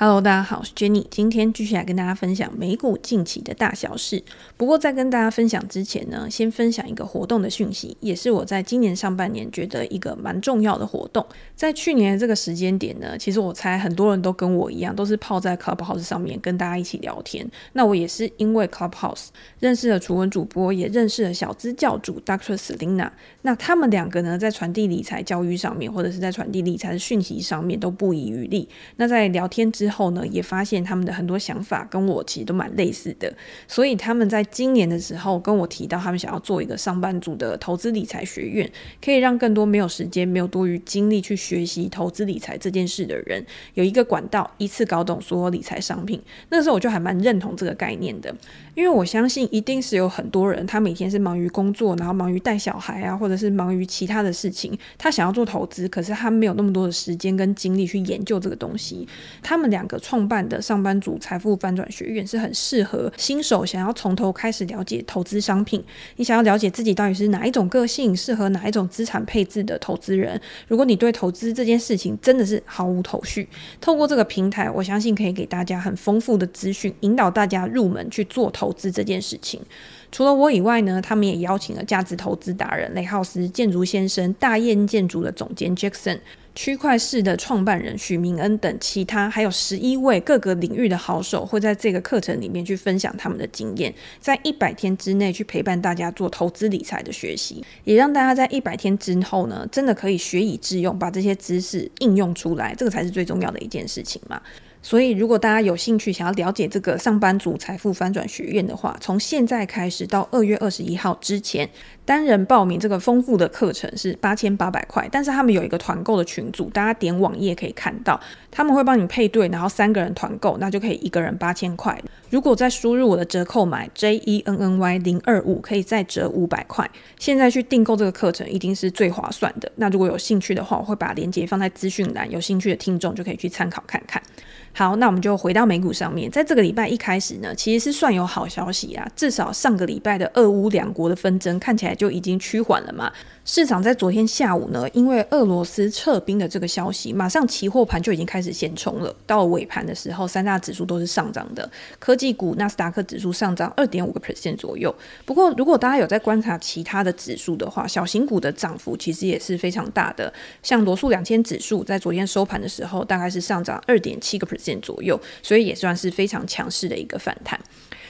Hello，大家好，我是 Jenny，今天继续来跟大家分享美股近期的大小事。不过在跟大家分享之前呢，先分享一个活动的讯息，也是我在今年上半年觉得一个蛮重要的活动。在去年的这个时间点呢，其实我猜很多人都跟我一样，都是泡在 Clubhouse 上面跟大家一起聊天。那我也是因为 Clubhouse 认识了楚文主播，也认识了小资教主 Dr. Selina。那他们两个呢，在传递理财教育上面，或者是在传递理财的讯息上面，都不遗余力。那在聊天之之后呢，也发现他们的很多想法跟我其实都蛮类似的，所以他们在今年的时候跟我提到，他们想要做一个上班族的投资理财学院，可以让更多没有时间、没有多余精力去学习投资理财这件事的人，有一个管道一次搞懂所有理财商品。那时候我就还蛮认同这个概念的，因为我相信一定是有很多人，他每天是忙于工作，然后忙于带小孩啊，或者是忙于其他的事情，他想要做投资，可是他没有那么多的时间跟精力去研究这个东西，他们俩。两个创办的上班族财富翻转学院是很适合新手想要从头开始了解投资商品，你想要了解自己到底是哪一种个性，适合哪一种资产配置的投资人。如果你对投资这件事情真的是毫无头绪，透过这个平台，我相信可以给大家很丰富的资讯，引导大家入门去做投资这件事情。除了我以外呢，他们也邀请了价值投资达人雷浩斯、建筑先生、大雁建筑的总监 Jackson。区块式的创办人许明恩等其他还有十一位各个领域的好手会在这个课程里面去分享他们的经验，在一百天之内去陪伴大家做投资理财的学习，也让大家在一百天之后呢，真的可以学以致用，把这些知识应用出来，这个才是最重要的一件事情嘛。所以，如果大家有兴趣想要了解这个上班族财富翻转学院的话，从现在开始到二月二十一号之前，单人报名这个丰富的课程是八千八百块。但是他们有一个团购的群组，大家点网页可以看到，他们会帮你配对，然后三个人团购，那就可以一个人八千块。如果再输入我的折扣码 J E N N Y 零二五，可以再折五百块。现在去订购这个课程一定是最划算的。那如果有兴趣的话，我会把链接放在资讯栏，有兴趣的听众就可以去参考看看。好，那我们就回到美股上面。在这个礼拜一开始呢，其实是算有好消息啊。至少上个礼拜的俄乌两国的纷争看起来就已经趋缓了嘛。市场在昨天下午呢，因为俄罗斯撤兵的这个消息，马上期货盘就已经开始先冲了。到了尾盘的时候，三大指数都是上涨的，科技股纳斯达克指数上涨二点五个 percent 左右。不过，如果大家有在观察其他的指数的话，小型股的涨幅其实也是非常大的。像罗素两千指数在昨天收盘的时候，大概是上涨二点七个 percent。左右，所以也算是非常强势的一个反弹。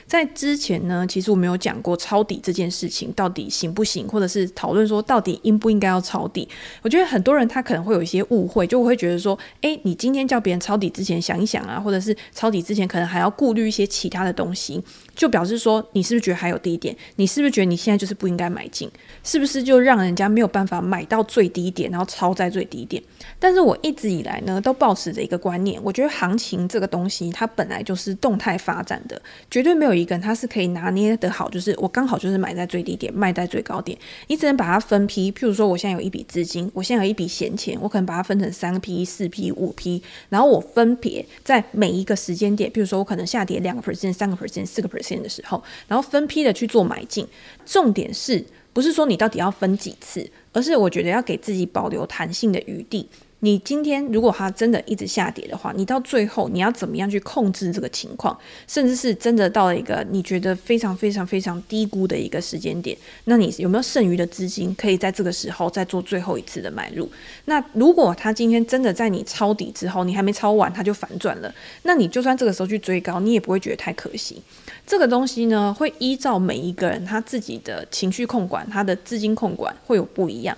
在之前呢，其实我没有讲过抄底这件事情到底行不行，或者是讨论说到底应不应该要抄底。我觉得很多人他可能会有一些误会，就会觉得说，诶，你今天叫别人抄底之前想一想啊，或者是抄底之前可能还要顾虑一些其他的东西，就表示说你是不是觉得还有低点？你是不是觉得你现在就是不应该买进？是不是就让人家没有办法买到最低点，然后超在最低点？但是我一直以来呢，都保持着一个观念，我觉得行情这个东西它本来就是动态发展的，绝对没有。一个人他是可以拿捏得好，就是我刚好就是买在最低点，卖在最高点。你只能把它分批，譬如说我现在有一笔资金，我现在有一笔闲钱，我可能把它分成三批、四批、五批，然后我分别在每一个时间点，譬如说我可能下跌两个 percent、三个 percent、四个 percent 的时候，然后分批的去做买进。重点是不是说你到底要分几次，而是我觉得要给自己保留弹性的余地。你今天如果它真的一直下跌的话，你到最后你要怎么样去控制这个情况？甚至是真的到了一个你觉得非常非常非常低估的一个时间点，那你有没有剩余的资金可以在这个时候再做最后一次的买入？那如果它今天真的在你抄底之后，你还没抄完它就反转了，那你就算这个时候去追高，你也不会觉得太可惜。这个东西呢，会依照每一个人他自己的情绪控管、他的资金控管会有不一样。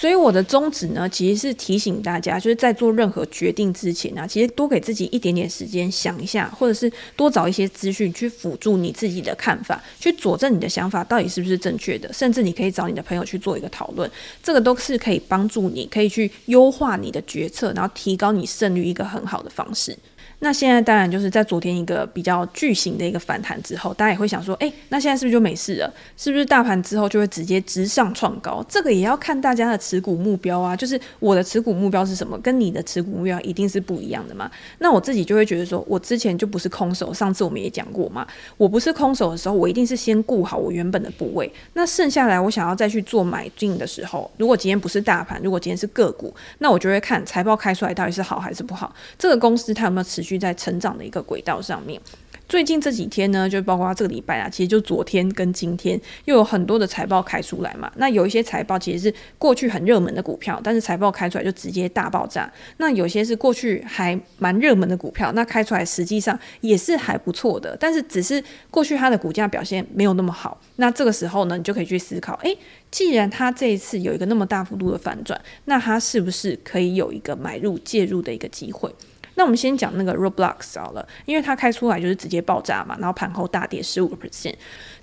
所以我的宗旨呢，其实是提醒大家，就是在做任何决定之前啊，其实多给自己一点点时间想一下，或者是多找一些资讯去辅助你自己的看法，去佐证你的想法到底是不是正确的。甚至你可以找你的朋友去做一个讨论，这个都是可以帮助你，可以去优化你的决策，然后提高你胜率一个很好的方式。那现在当然就是在昨天一个比较巨型的一个反弹之后，大家也会想说，诶，那现在是不是就没事了？是不是大盘之后就会直接直上创高？这个也要看大家的持股目标啊。就是我的持股目标是什么，跟你的持股目标一定是不一样的嘛。那我自己就会觉得说，我之前就不是空手，上次我们也讲过嘛，我不是空手的时候，我一定是先顾好我原本的部位。那剩下来我想要再去做买进的时候，如果今天不是大盘，如果今天是个股，那我就会看财报开出来到底是好还是不好，这个公司它有没有持续。续在成长的一个轨道上面。最近这几天呢，就包括这个礼拜啊，其实就昨天跟今天又有很多的财报开出来嘛。那有一些财报其实是过去很热门的股票，但是财报开出来就直接大爆炸。那有些是过去还蛮热门的股票，那开出来实际上也是还不错的，但是只是过去它的股价表现没有那么好。那这个时候呢，你就可以去思考，诶，既然它这一次有一个那么大幅度的反转，那它是不是可以有一个买入介入的一个机会？那我们先讲那个 Roblox 好了，因为它开出来就是直接爆炸嘛，然后盘后大跌十五个 percent。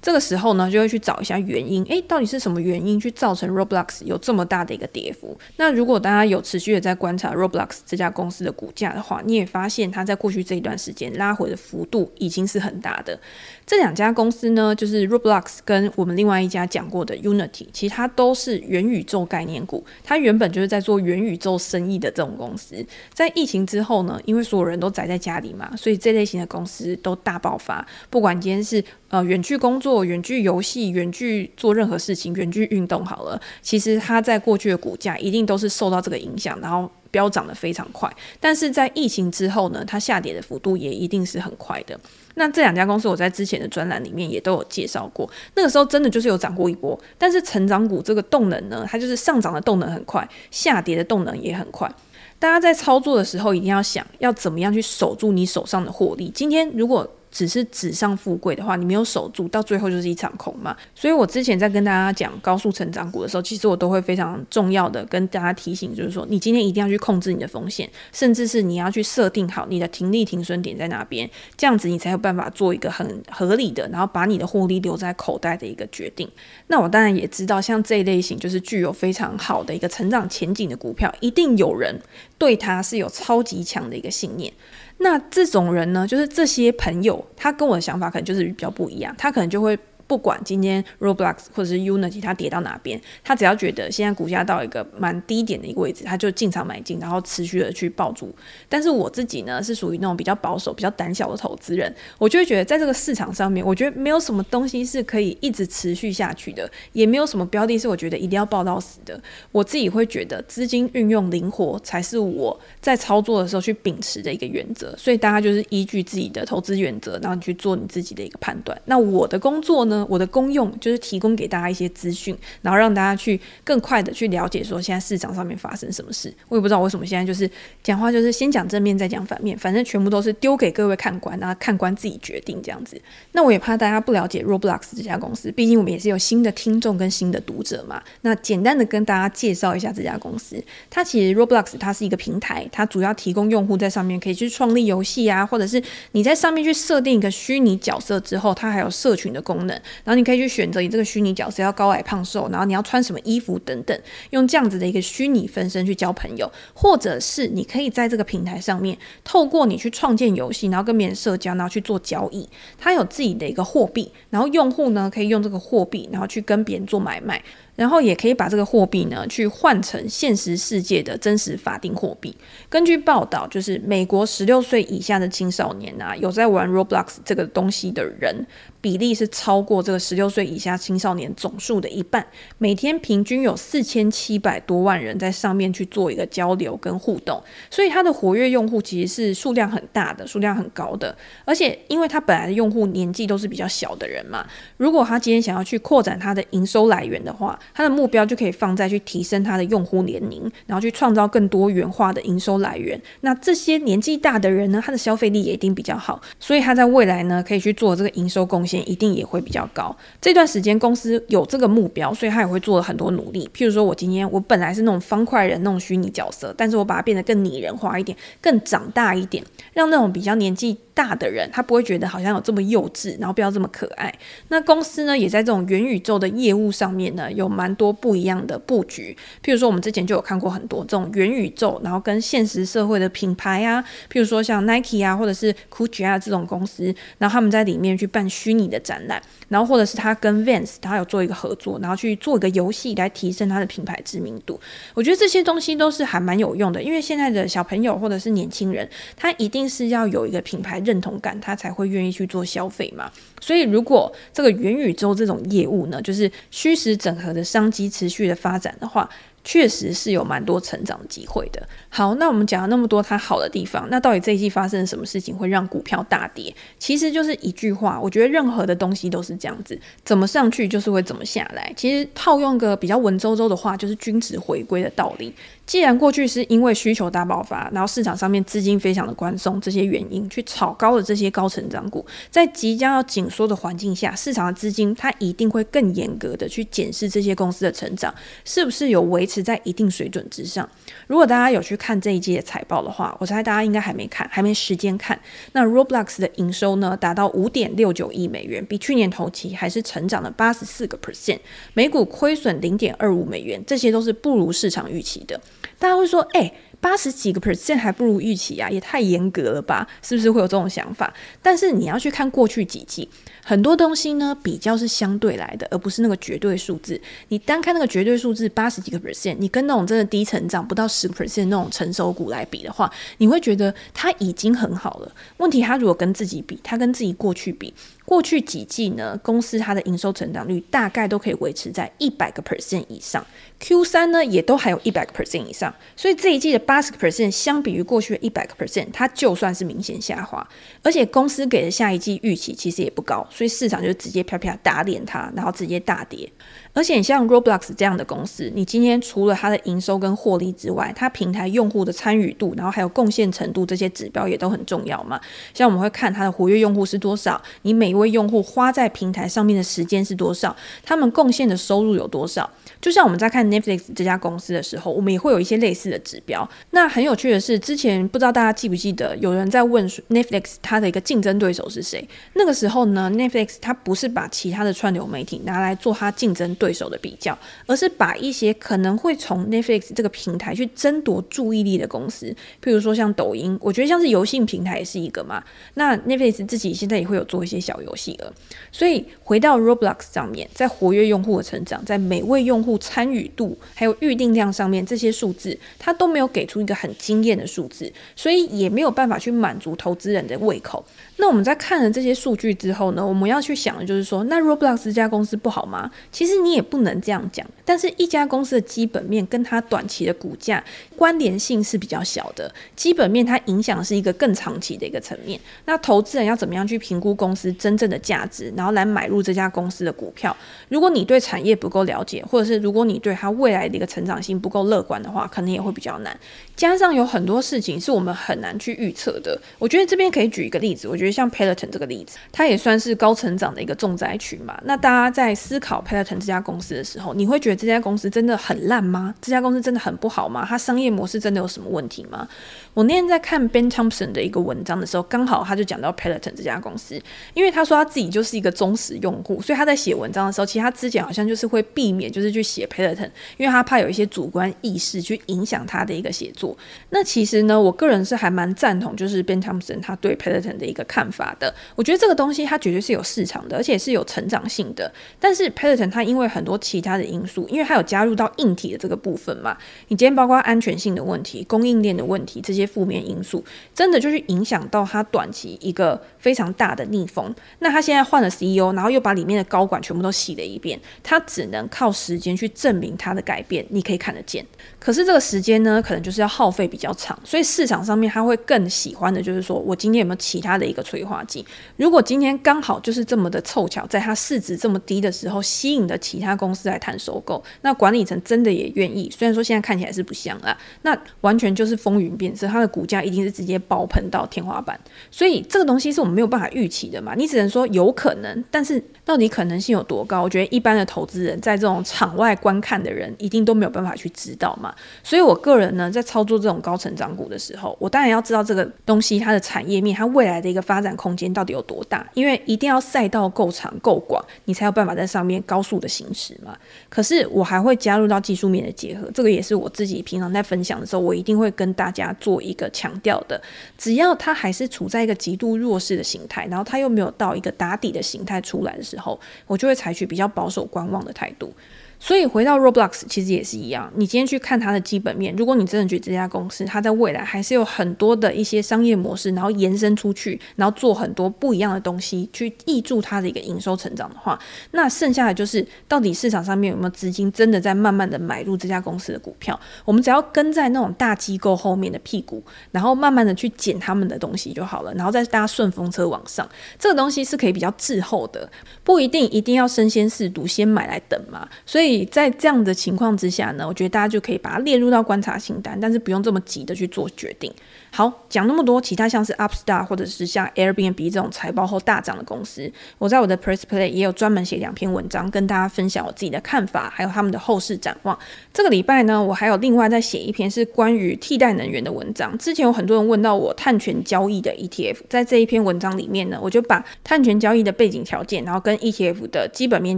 这个时候呢，就会去找一下原因，诶，到底是什么原因去造成 Roblox 有这么大的一个跌幅？那如果大家有持续的在观察 Roblox 这家公司的股价的话，你也发现它在过去这一段时间拉回的幅度已经是很大的。这两家公司呢，就是 Roblox 跟我们另外一家讲过的 Unity，其实它都是元宇宙概念股，它原本就是在做元宇宙生意的这种公司。在疫情之后呢，因为所有人都宅在家里嘛，所以这类型的公司都大爆发。不管今天是呃远距工作、远距游戏、远距做任何事情、远距运动好了，其实它在过去的股价一定都是受到这个影响，然后飙涨得非常快。但是在疫情之后呢，它下跌的幅度也一定是很快的。那这两家公司我在之前的专栏里面也都有介绍过，那个时候真的就是有涨过一波，但是成长股这个动能呢，它就是上涨的动能很快，下跌的动能也很快。大家在操作的时候一定要想要怎么样去守住你手上的获利。今天如果只是纸上富贵的话，你没有守住，到最后就是一场空嘛。所以我之前在跟大家讲高速成长股的时候，其实我都会非常重要的跟大家提醒，就是说你今天一定要去控制你的风险，甚至是你要去设定好你的停利停损点在哪边，这样子你才有办法做一个很合理的，然后把你的获利留在口袋的一个决定。那我当然也知道，像这一类型就是具有非常好的一个成长前景的股票，一定有人对它是有超级强的一个信念。那这种人呢，就是这些朋友，他跟我的想法可能就是比较不一样，他可能就会。不管今天 Roblox 或者是 Unity 它跌到哪边，他只要觉得现在股价到一个蛮低点的一个位置，他就进场买进，然后持续的去抱住。但是我自己呢，是属于那种比较保守、比较胆小的投资人，我就会觉得在这个市场上面，我觉得没有什么东西是可以一直持续下去的，也没有什么标的是我觉得一定要抱到死的。我自己会觉得资金运用灵活才是我在操作的时候去秉持的一个原则。所以大家就是依据自己的投资原则，然后去做你自己的一个判断。那我的工作呢？我的功用就是提供给大家一些资讯，然后让大家去更快的去了解说现在市场上面发生什么事。我也不知道为什么现在就是讲话就是先讲正面再讲反面，反正全部都是丢给各位看官，然后看官自己决定这样子。那我也怕大家不了解 Roblox 这家公司，毕竟我们也是有新的听众跟新的读者嘛。那简单的跟大家介绍一下这家公司，它其实 Roblox 它是一个平台，它主要提供用户在上面可以去创立游戏啊，或者是你在上面去设定一个虚拟角色之后，它还有社群的功能，然后你。可以去选择你这个虚拟角色要高矮胖瘦，然后你要穿什么衣服等等，用这样子的一个虚拟分身去交朋友，或者是你可以在这个平台上面，透过你去创建游戏，然后跟别人社交，然后去做交易。它有自己的一个货币，然后用户呢可以用这个货币，然后去跟别人做买卖。然后也可以把这个货币呢，去换成现实世界的真实法定货币。根据报道，就是美国十六岁以下的青少年啊，有在玩 Roblox 这个东西的人比例是超过这个十六岁以下青少年总数的一半。每天平均有四千七百多万人在上面去做一个交流跟互动，所以它的活跃用户其实是数量很大的，数量很高的。而且因为它本来的用户年纪都是比较小的人嘛，如果他今天想要去扩展他的营收来源的话，他的目标就可以放在去提升他的用户年龄，然后去创造更多元化的营收来源。那这些年纪大的人呢，他的消费力也一定比较好，所以他在未来呢，可以去做这个营收贡献，一定也会比较高。这段时间公司有这个目标，所以他也会做了很多努力。譬如说，我今天我本来是那种方块人那种虚拟角色，但是我把它变得更拟人化一点，更长大一点，让那种比较年纪大的人，他不会觉得好像有这么幼稚，然后不要这么可爱。那公司呢，也在这种元宇宙的业务上面呢，有蛮多不一样的布局。譬如说，我们之前就有看过很多这种元宇宙，然后跟现实社会的品牌啊，譬如说像 Nike 啊，或者是 Gucci 啊这种公司，然后他们在里面去办虚拟的展览，然后或者是他跟 Vans 他有做一个合作，然后去做一个游戏来提升他的品牌知名度。我觉得这些东西都是还蛮有用的，因为现在的小朋友或者是年轻人，他一定是要有一个品牌认同感，他才会愿意去做消费嘛。所以，如果这个元宇宙这种业务呢，就是虚实整合的商机持续的发展的话，确实是有蛮多成长机会的。好，那我们讲了那么多它好的地方，那到底这一季发生了什么事情会让股票大跌？其实就是一句话，我觉得任何的东西都是这样子，怎么上去就是会怎么下来。其实套用个比较文绉绉的话，就是均值回归的道理。既然过去是因为需求大爆发，然后市场上面资金非常的宽松，这些原因去炒高了这些高成长股，在即将要紧缩的环境下，市场的资金它一定会更严格的去检视这些公司的成长是不是有维持在一定水准之上。如果大家有去看这一季的财报的话，我猜大家应该还没看，还没时间看。那 Roblox 的营收呢，达到五点六九亿美元，比去年同期还是成长了八十四个 percent，每股亏损零点二五美元，这些都是不如市场预期的。大家会说，哎、八十几个 percent 还不如预期啊，也太严格了吧？是不是会有这种想法？但是你要去看过去几季，很多东西呢，比较是相对来的，而不是那个绝对数字。你单看那个绝对数字八十几个 percent，你跟那种真的低成长不到十 percent 那种成熟股来比的话，你会觉得它已经很好了。问题它如果跟自己比，它跟自己过去比。过去几季呢，公司它的营收成长率大概都可以维持在一百个 percent 以上，Q 三呢也都还有一百个 percent 以上，所以这一季的八十个 percent 相比于过去的一百个 percent，它就算是明显下滑，而且公司给的下一季预期其实也不高，所以市场就直接啪啪打脸它，然后直接大跌。而且像 Roblox 这样的公司，你今天除了它的营收跟获利之外，它平台用户的参与度，然后还有贡献程度这些指标也都很重要嘛。像我们会看它的活跃用户是多少，你每位用户花在平台上面的时间是多少，他们贡献的收入有多少。就像我们在看 Netflix 这家公司的时候，我们也会有一些类似的指标。那很有趣的是，之前不知道大家记不记得，有人在问 Netflix 它的一个竞争对手是谁？那个时候呢，Netflix 它不是把其他的串流媒体拿来做它竞争对。手的比较，而是把一些可能会从 Netflix 这个平台去争夺注意力的公司，譬如说像抖音，我觉得像是游戏平台也是一个嘛。那 Netflix 自己现在也会有做一些小游游戏了。所以回到 Roblox 上面，在活跃用户的成长，在每位用户参与度，还有预定量上面，这些数字它都没有给出一个很惊艳的数字，所以也没有办法去满足投资人的胃口。那我们在看了这些数据之后呢，我们要去想的就是说，那 Roblox 这家公司不好吗？其实你也不能这样讲。但是，一家公司的基本面跟它短期的股价关联性是比较小的。基本面它影响是一个更长期的一个层面。那投资人要怎么样去评估公司真真正的价值，然后来买入这家公司的股票？如果你对产业不够了解，或者是如果你对它未来的一个成长性不够乐观的话，可能也会比较难。加上有很多事情是我们很难去预测的。我觉得这边可以举一个例子，我觉得。像 Peloton 这个例子，它也算是高成长的一个重灾区嘛。那大家在思考 Peloton 这家公司的时候，你会觉得这家公司真的很烂吗？这家公司真的很不好吗？它商业模式真的有什么问题吗？我那天在看 Ben Thompson 的一个文章的时候，刚好他就讲到 Peloton 这家公司，因为他说他自己就是一个忠实用户，所以他在写文章的时候，其实他之前好像就是会避免就是去写 Peloton，因为他怕有一些主观意识去影响他的一个写作。那其实呢，我个人是还蛮赞同，就是 Ben Thompson 他对 Peloton 的一个看法的。我觉得这个东西它绝对是有市场的，而且是有成长性的。但是 Peloton 它因为很多其他的因素，因为它有加入到硬体的这个部分嘛，你今天包括安全性的问题、供应链的问题这些。负面因素真的就是影响到它短期一个非常大的逆风。那他现在换了 CEO，然后又把里面的高管全部都洗了一遍，他只能靠时间去证明他的改变。你可以看得见，可是这个时间呢，可能就是要耗费比较长。所以市场上面他会更喜欢的就是说，我今天有没有其他的一个催化剂？如果今天刚好就是这么的凑巧，在它市值这么低的时候，吸引了其他公司来谈收购，那管理层真的也愿意。虽然说现在看起来是不像啦，那完全就是风云变色。它的股价一定是直接爆喷到天花板，所以这个东西是我们没有办法预期的嘛？你只能说有可能，但是到底可能性有多高？我觉得一般的投资人在这种场外观看的人，一定都没有办法去知道嘛。所以我个人呢，在操做这种高成长股的时候，我当然要知道这个东西它的产业面，它未来的一个发展空间到底有多大，因为一定要赛道够长够广，你才有办法在上面高速的行驶嘛。可是我还会加入到技术面的结合，这个也是我自己平常在分享的时候，我一定会跟大家做一个强调的，只要它还是处在一个极度弱势的形态，然后它又没有到一个打底的形态出来的时候，我就会采取比较保守观望的态度。所以回到 Roblox，其实也是一样。你今天去看它的基本面，如果你真的觉得这家公司它在未来还是有很多的一些商业模式，然后延伸出去，然后做很多不一样的东西，去挹注它的一个营收成长的话，那剩下的就是到底市场上面有没有资金真的在慢慢的买入这家公司的股票？我们只要跟在那种大机构后面的屁股，然后慢慢的去捡他们的东西就好了，然后再搭顺风车往上。这个东西是可以比较滞后的，不一定一定要身先士卒，先买来等嘛。所以。所以在这样的情况之下呢，我觉得大家就可以把它列入到观察清单，但是不用这么急的去做决定。好，讲那么多，其他像是 Upstart 或者是像 Airbnb 这种财报后大涨的公司，我在我的 Press Play 也有专门写两篇文章，跟大家分享我自己的看法，还有他们的后市展望。这个礼拜呢，我还有另外再写一篇是关于替代能源的文章。之前有很多人问到我碳权交易的 ETF，在这一篇文章里面呢，我就把碳权交易的背景条件，然后跟 ETF 的基本面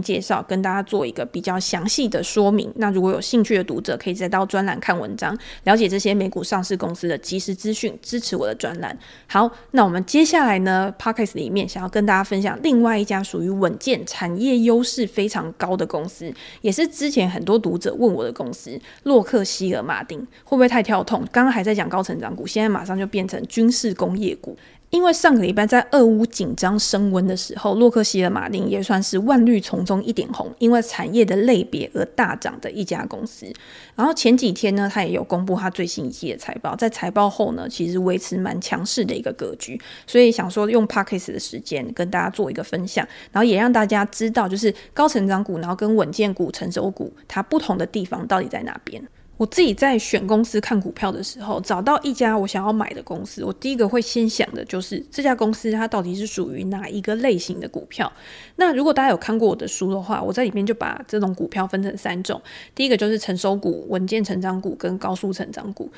介绍，跟大家做一个比较详细的说明。那如果有兴趣的读者，可以再到专栏看文章，了解这些美股上市公司的即时资讯。支持我的专栏。好，那我们接下来呢，Podcast 里面想要跟大家分享另外一家属于稳健、产业优势非常高的公司，也是之前很多读者问我的公司——洛克希尔马丁。会不会太跳痛？刚刚还在讲高成长股，现在马上就变成军事工业股。因为上个礼拜在俄乌紧张升温的时候，洛克希尔马丁也算是万绿丛中一点红，因为产业的类别而大涨的一家公司。然后前几天呢，他也有公布他最新一季的财报，在财报后呢，其实维持蛮强势的一个格局。所以想说用 Podcast 的时间跟大家做一个分享，然后也让大家知道，就是高成长股，然后跟稳健股、成熟股它不同的地方到底在哪边。我自己在选公司看股票的时候，找到一家我想要买的公司，我第一个会先想的就是这家公司它到底是属于哪一个类型的股票。那如果大家有看过我的书的话，我在里面就把这种股票分成三种，第一个就是成熟股、稳健成长股跟高速成长股。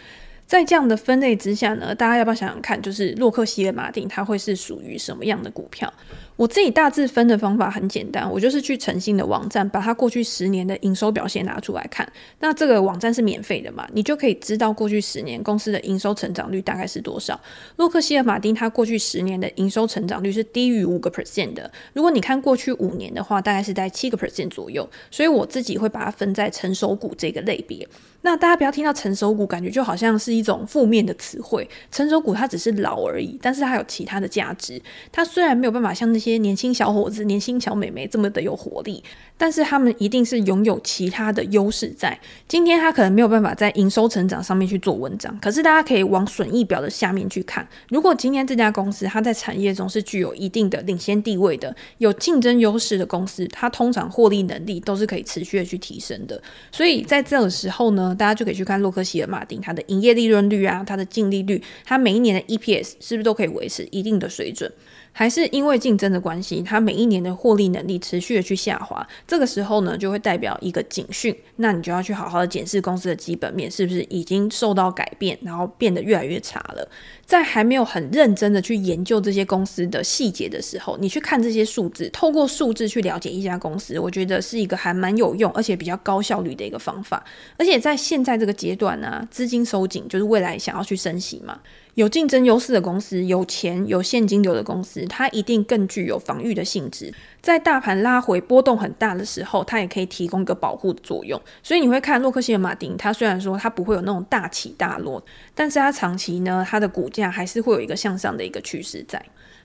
在这样的分类之下呢，大家要不要想想看，就是洛克希尔马丁它会是属于什么样的股票？我自己大致分的方法很简单，我就是去诚信的网站，把它过去十年的营收表现拿出来看。那这个网站是免费的嘛，你就可以知道过去十年公司的营收成长率大概是多少。洛克希尔马丁它过去十年的营收成长率是低于五个 percent 的。如果你看过去五年的话，大概是在七个 percent 左右。所以我自己会把它分在成熟股这个类别。那大家不要听到成熟股，感觉就好像是一种负面的词汇。成熟股它只是老而已，但是它有其他的价值。它虽然没有办法像那些年轻小伙子、年轻小美眉这么的有活力，但是他们一定是拥有其他的优势在。今天他可能没有办法在营收成长上面去做文章，可是大家可以往损益表的下面去看。如果今天这家公司它在产业中是具有一定的领先地位的、有竞争优势的公司，它通常获利能力都是可以持续的去提升的。所以在这个时候呢，大家就可以去看洛克希尔马丁，它的营业利润率啊，它的净利率，它每一年的 EPS 是不是都可以维持一定的水准？还是因为竞争的关系，它每一年的获利能力持续的去下滑，这个时候呢，就会代表一个警讯，那你就要去好好的检视公司的基本面是不是已经受到改变，然后变得越来越差了。在还没有很认真的去研究这些公司的细节的时候，你去看这些数字，透过数字去了解一家公司，我觉得是一个还蛮有用，而且比较高效率的一个方法。而且在现在这个阶段呢、资金收紧就是未来想要去升息嘛。有竞争优势的公司，有钱有现金流的公司，它一定更具有防御的性质。在大盘拉回波动很大的时候，它也可以提供一个保护的作用。所以你会看洛克希尔马丁，它虽然说它不会有那种大起大落，但是它长期呢，它的股价还是会有一个向上的一个趋势在。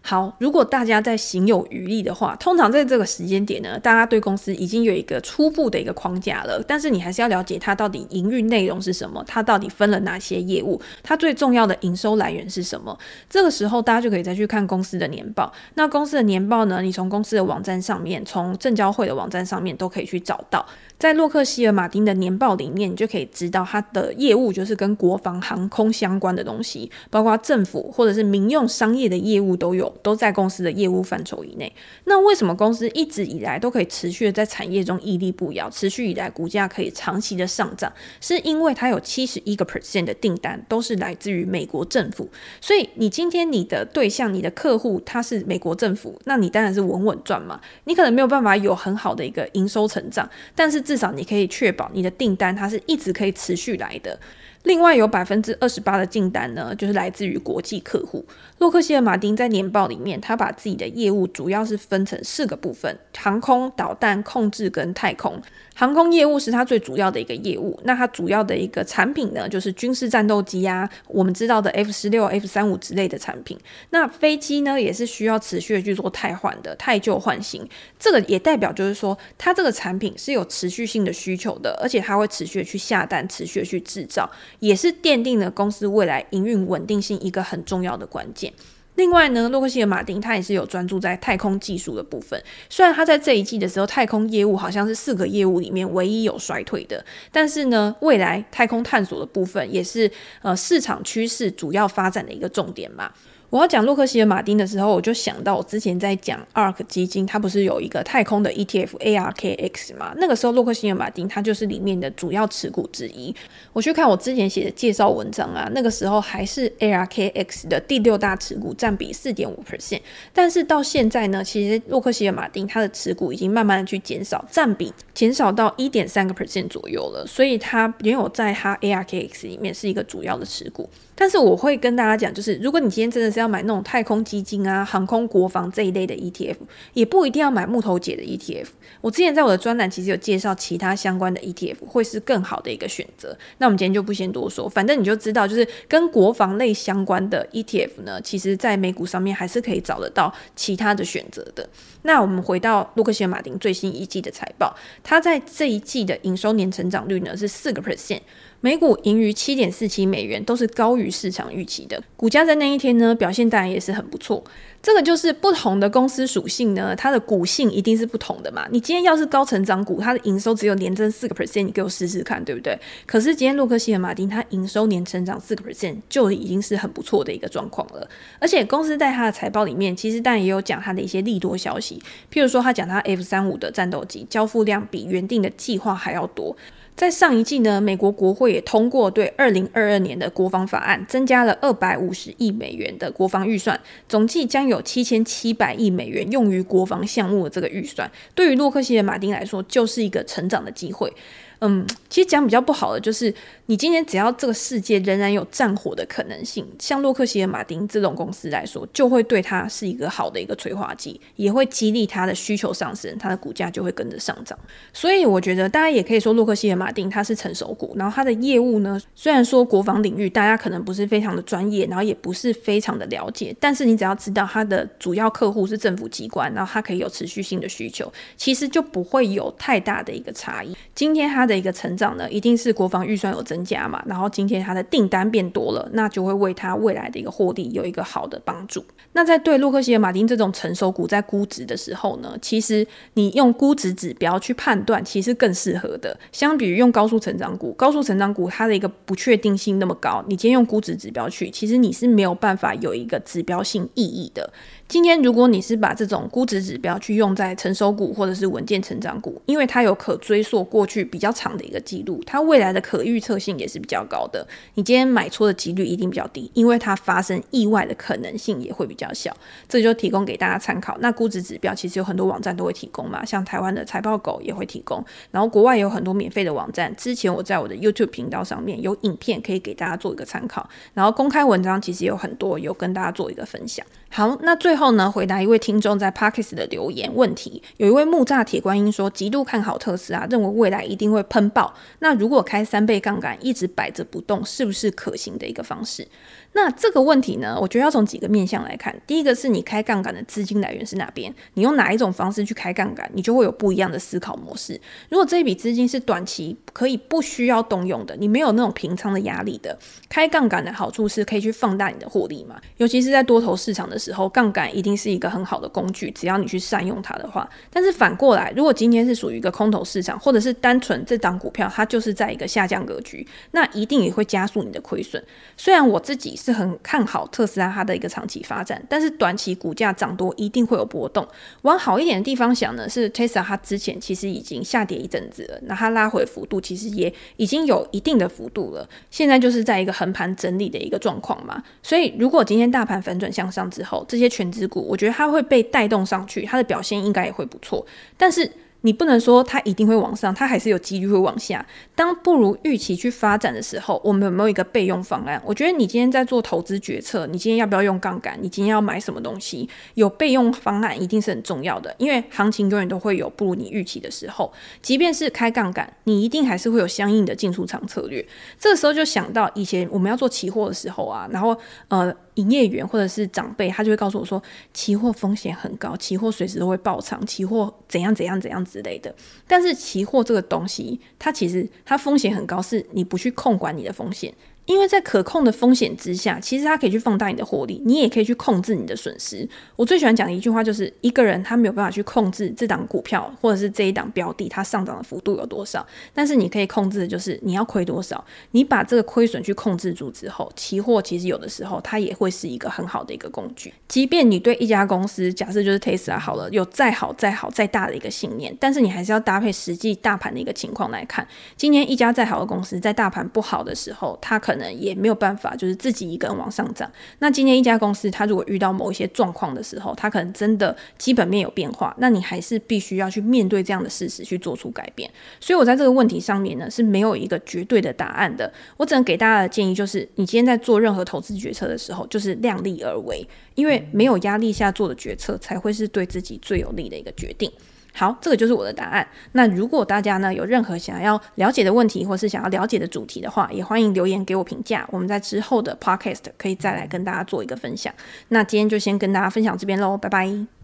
好，如果大家在行有余力的话，通常在这个时间点呢，大家对公司已经有一个初步的一个框架了。但是你还是要了解它到底营运内容是什么，它到底分了哪些业务，它最重要的营收来源是什么。这个时候大家就可以再去看公司的年报。那公司的年报呢，你从公司的网站上面，从证交会的网站上面都可以去找到。在洛克希尔马丁的年报里面，你就可以知道它的业务就是跟国防航空相关的东西，包括政府或者是民用商业的业务都有，都在公司的业务范畴以内。那为什么公司一直以来都可以持续的在产业中屹立不摇，持续以来股价可以长期的上涨？是因为它有七十一个 percent 的订单都是来自于美国政府。所以你今天你的对象、你的客户他是美国政府，那你当然是稳稳赚嘛。你可能没有办法有很好的一个营收成长，但是至少你可以确保你的订单它是一直可以持续来的。另外有百分之二十八的订单呢，就是来自于国际客户。洛克希尔马丁在年报里面，他把自己的业务主要是分成四个部分：航空、导弹控制跟太空。航空业务是它最主要的一个业务，那它主要的一个产品呢，就是军事战斗机啊，我们知道的 F 十六、F 三五之类的产品。那飞机呢，也是需要持续的去做汰换的，汰旧换新。这个也代表就是说，它这个产品是有持续性的需求的，而且它会持续的去下单，持续的去制造，也是奠定了公司未来营运稳定性一个很重要的关键。另外呢，洛克希尔马丁他也是有专注在太空技术的部分。虽然他在这一季的时候，太空业务好像是四个业务里面唯一有衰退的，但是呢，未来太空探索的部分也是呃市场趋势主要发展的一个重点嘛。我要讲洛克希尔马丁的时候，我就想到我之前在讲 ARK 基金，它不是有一个太空的 ETF ARKX 吗？那个时候洛克希尔马丁它就是里面的主要持股之一。我去看我之前写的介绍文章啊，那个时候还是 ARKX 的第六大持股，占比四点五 percent。但是到现在呢，其实洛克希尔马丁它的持股已经慢慢的去减少，占比减少到一点三个 percent 左右了。所以它没有在它 ARKX 里面是一个主要的持股。但是我会跟大家讲，就是如果你今天真的是要买那种太空基金啊、航空国防这一类的 ETF，也不一定要买木头姐的 ETF。我之前在我的专栏其实有介绍其他相关的 ETF，会是更好的一个选择。那我们今天就不先多说，反正你就知道，就是跟国防类相关的 ETF 呢，其实在美股上面还是可以找得到其他的选择的。那我们回到洛克希尔马丁最新一季的财报，它在这一季的营收年成长率呢是四个 percent。每股盈余七点四七美元，都是高于市场预期的。股价在那一天呢，表现当然也是很不错。这个就是不同的公司属性呢，它的股性一定是不同的嘛。你今天要是高成长股，它的营收只有年增四个 percent，你给我试试看，对不对？可是今天洛克希尔马丁它营收年成长四个 percent，就已经是很不错的一个状况了。而且公司在它的财报里面，其实当然也有讲它的一些利多消息，譬如说它讲它 F 三五的战斗机交付量比原定的计划还要多。在上一季呢，美国国会也通过对二零二二年的国防法案，增加了二百五十亿美元的国防预算，总计将有七千七百亿美元用于国防项目的这个预算，对于洛克希德马丁来说，就是一个成长的机会。嗯，其实讲比较不好的就是，你今天只要这个世界仍然有战火的可能性，像洛克希尔马丁这种公司来说，就会对它是一个好的一个催化剂，也会激励它的需求上升，它的股价就会跟着上涨。所以我觉得大家也可以说洛克希尔马丁它是成熟股，然后它的业务呢，虽然说国防领域大家可能不是非常的专业，然后也不是非常的了解，但是你只要知道它的主要客户是政府机关，然后它可以有持续性的需求，其实就不会有太大的一个差异。今天它的一个成长呢，一定是国防预算有增增加嘛，然后今天它的订单变多了，那就会为它未来的一个获利有一个好的帮助。那在对洛克希尔马丁这种成熟股在估值的时候呢，其实你用估值指标去判断，其实更适合的。相比于用高速成长股，高速成长股它的一个不确定性那么高，你今天用估值指标去，其实你是没有办法有一个指标性意义的。今天，如果你是把这种估值指标去用在成熟股或者是稳健成长股，因为它有可追溯过去比较长的一个记录，它未来的可预测性也是比较高的。你今天买错的几率一定比较低，因为它发生意外的可能性也会比较小。这就提供给大家参考。那估值指标其实有很多网站都会提供嘛，像台湾的财报狗也会提供，然后国外有很多免费的网站。之前我在我的 YouTube 频道上面有影片可以给大家做一个参考，然后公开文章其实有很多，有跟大家做一个分享。好，那最后呢，回答一位听众在 Parkes 的留言问题。有一位木栅铁观音说，极度看好特斯拉，认为未来一定会喷爆。那如果开三倍杠杆，一直摆着不动，是不是可行的一个方式？那这个问题呢，我觉得要从几个面向来看。第一个是你开杠杆的资金来源是哪边？你用哪一种方式去开杠杆，你就会有不一样的思考模式。如果这一笔资金是短期可以不需要动用的，你没有那种平仓的压力的，开杠杆的好处是可以去放大你的获利嘛。尤其是在多头市场的时候，杠杆一定是一个很好的工具，只要你去善用它的话。但是反过来，如果今天是属于一个空头市场，或者是单纯这档股票它就是在一个下降格局，那一定也会加速你的亏损。虽然我自己是很看好特斯拉它的一个长期发展，但是短期股价涨多一定会有波动。往好一点的地方想呢，是 Tesla 它之前其实已经下跌一阵子了，那它拉回幅度其实也已经有一定的幅度了。现在就是在一个横盘整理的一个状况嘛。所以如果今天大盘反转向上之后，这些全职股我觉得它会被带动上去，它的表现应该也会不错。但是你不能说它一定会往上，它还是有几率会往下。当不如预期去发展的时候，我们有没有一个备用方案？我觉得你今天在做投资决策，你今天要不要用杠杆？你今天要买什么东西？有备用方案一定是很重要的，因为行情永远都会有不如你预期的时候。即便是开杠杆，你一定还是会有相应的进出场策略。这个时候就想到以前我们要做期货的时候啊，然后呃。营业员或者是长辈，他就会告诉我说，期货风险很高，期货随时都会爆仓，期货怎样怎样怎样之类的。但是期货这个东西，它其实它风险很高，是你不去控管你的风险。因为在可控的风险之下，其实它可以去放大你的获利，你也可以去控制你的损失。我最喜欢讲的一句话就是：一个人他没有办法去控制这档股票或者是这一档标的它上涨的幅度有多少，但是你可以控制的就是你要亏多少。你把这个亏损去控制住之后，期货其实有的时候它也会是一个很好的一个工具。即便你对一家公司，假设就是 Tesla 好了，有再好再好再大的一个信念，但是你还是要搭配实际大盘的一个情况来看。今天一家再好的公司，在大盘不好的时候，它可能也没有办法，就是自己一个人往上涨。那今天一家公司，它如果遇到某一些状况的时候，它可能真的基本面有变化，那你还是必须要去面对这样的事实，去做出改变。所以我在这个问题上面呢，是没有一个绝对的答案的。我只能给大家的建议就是，你今天在做任何投资决策的时候，就是量力而为，因为没有压力下做的决策，才会是对自己最有利的一个决定。好，这个就是我的答案。那如果大家呢，有任何想要了解的问题，或是想要了解的主题的话，也欢迎留言给我评价。我们在之后的 podcast 可以再来跟大家做一个分享。那今天就先跟大家分享这边喽，拜拜。